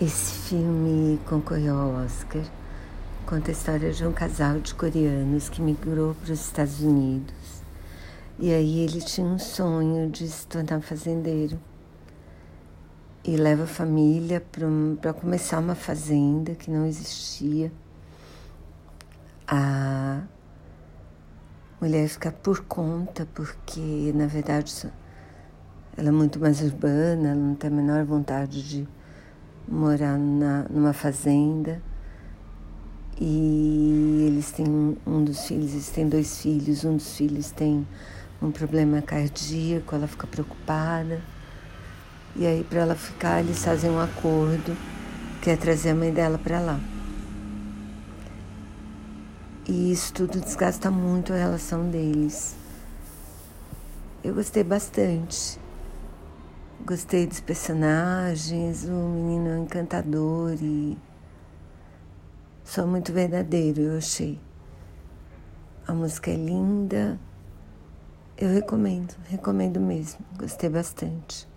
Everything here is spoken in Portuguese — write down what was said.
Esse filme concorreu ao Oscar. Conta a história de um casal de coreanos que migrou para os Estados Unidos. E aí ele tinha um sonho de se tornar fazendeiro. E leva a família para começar uma fazenda que não existia. A mulher fica por conta, porque na verdade ela é muito mais urbana, ela não tem a menor vontade de morar na, numa fazenda e eles têm um dos filhos, eles têm dois filhos, um dos filhos tem um problema cardíaco, ela fica preocupada. E aí para ela ficar, eles fazem um acordo que é trazer a mãe dela para lá. E isso tudo desgasta muito a relação deles. Eu gostei bastante. Gostei dos personagens, o menino é encantador e só muito verdadeiro, eu achei. A música é linda. Eu recomendo, recomendo mesmo. Gostei bastante.